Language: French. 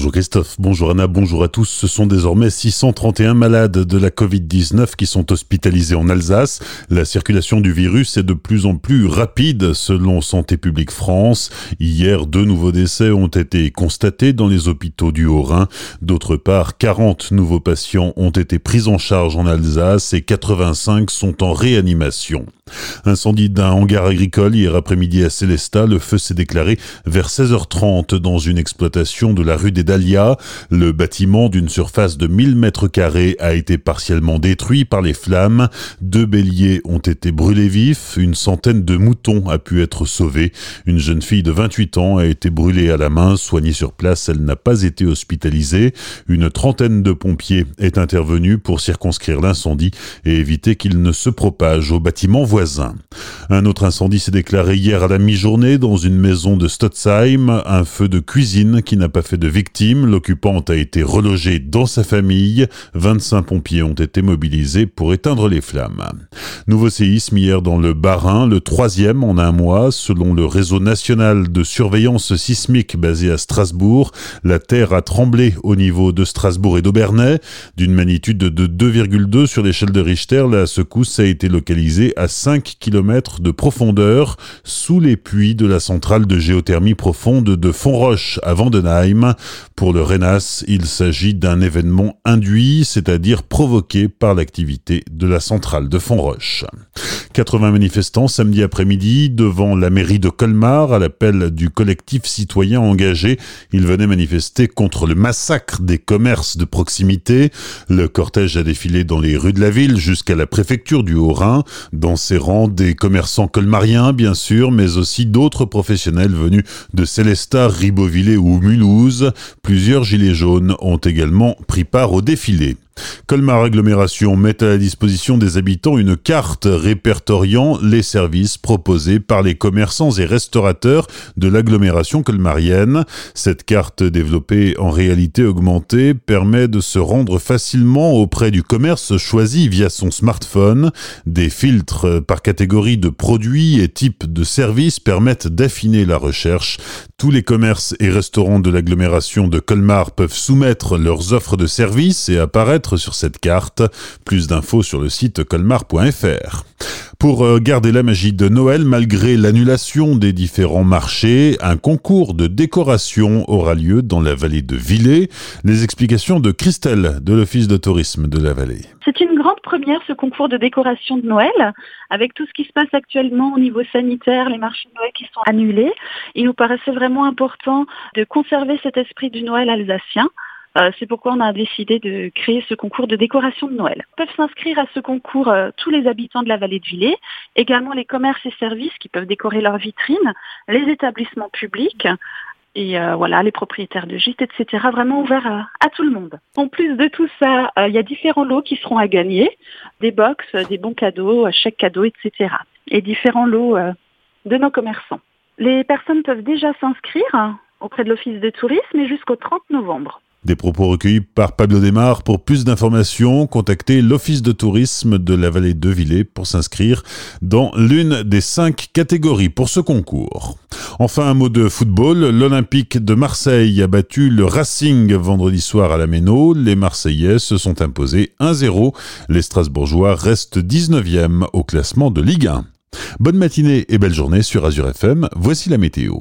Bonjour Christophe, bonjour Anna, bonjour à tous. Ce sont désormais 631 malades de la Covid-19 qui sont hospitalisés en Alsace. La circulation du virus est de plus en plus rapide selon Santé publique France. Hier, deux nouveaux décès ont été constatés dans les hôpitaux du Haut-Rhin. D'autre part, 40 nouveaux patients ont été pris en charge en Alsace et 85 sont en réanimation. Incendie d'un hangar agricole hier après-midi à Célestat. Le feu s'est déclaré vers 16h30 dans une exploitation de la rue des Dahlias. Le bâtiment d'une surface de 1000 mètres carrés a été partiellement détruit par les flammes. Deux béliers ont été brûlés vifs. Une centaine de moutons a pu être sauvée. Une jeune fille de 28 ans a été brûlée à la main. Soignée sur place, elle n'a pas été hospitalisée. Une trentaine de pompiers est intervenue pour circonscrire l'incendie et éviter qu'il ne se propage au bâtiment voisin. Un autre incendie s'est déclaré hier à la mi-journée dans une maison de Stotzheim. Un feu de cuisine qui n'a pas fait de victime. L'occupante a été relogée dans sa famille. 25 pompiers ont été mobilisés pour éteindre les flammes. Nouveau séisme hier dans le Bas-Rhin, le troisième en un mois. Selon le réseau national de surveillance sismique basé à Strasbourg, la terre a tremblé au niveau de Strasbourg et d'Aubernay. D'une magnitude de 2,2 sur l'échelle de Richter, la secousse a été localisée à 5 km de profondeur sous les puits de la centrale de géothermie profonde de Fontroche à Vandenheim. Pour le RENAS, il s'agit d'un événement induit, c'est-à-dire provoqué par l'activité de la centrale de Fontroche. 80 manifestants samedi après-midi devant la mairie de Colmar à l'appel du collectif citoyen engagé. Ils venaient manifester contre le massacre des commerces de proximité. Le cortège a défilé dans les rues de la ville jusqu'à la préfecture du Haut-Rhin. Dans ses rangs, des commerçants colmariens, bien sûr, mais aussi d'autres professionnels venus de Célestat, Ribeauvillé ou Mulhouse. Plusieurs gilets jaunes ont également pris part au défilé. Colmar Agglomération met à la disposition des habitants une carte répertoriant les services proposés par les commerçants et restaurateurs de l'agglomération colmarienne. Cette carte développée en réalité augmentée permet de se rendre facilement auprès du commerce choisi via son smartphone. Des filtres par catégorie de produits et types de services permettent d'affiner la recherche. Tous les commerces et restaurants de l'agglomération de Colmar peuvent soumettre leurs offres de services et apparaître sur cette carte. Plus d'infos sur le site colmar.fr. Pour euh, garder la magie de Noël, malgré l'annulation des différents marchés, un concours de décoration aura lieu dans la vallée de Villers. Les explications de Christelle de l'Office de tourisme de la vallée. C'est une grande première ce concours de décoration de Noël, avec tout ce qui se passe actuellement au niveau sanitaire, les marchés de Noël qui sont annulés. Il nous paraissait vraiment important de conserver cet esprit du Noël alsacien. Euh, c'est pourquoi on a décidé de créer ce concours de décoration de Noël. Peuvent s'inscrire à ce concours euh, tous les habitants de la vallée de Villers, également les commerces et services qui peuvent décorer leurs vitrines, les établissements publics, et euh, voilà, les propriétaires de gîtes, etc. Vraiment ouvert à, tout le monde. En plus de tout ça, il y a différents lots qui seront à gagner, des box, des bons cadeaux, chèques cadeaux, etc. Et différents lots de nos commerçants. Les personnes peuvent déjà s'inscrire auprès de l'Office de tourisme et jusqu'au 30 novembre. Des propos recueillis par Pablo Desmar. Pour plus d'informations, contactez l'Office de tourisme de la vallée de Villers pour s'inscrire dans l'une des cinq catégories pour ce concours. Enfin, un mot de football. L'Olympique de Marseille a battu le Racing vendredi soir à la Méno. Les Marseillais se sont imposés 1-0. Les Strasbourgeois restent 19e au classement de Ligue 1. Bonne matinée et belle journée sur Azure FM. Voici la météo.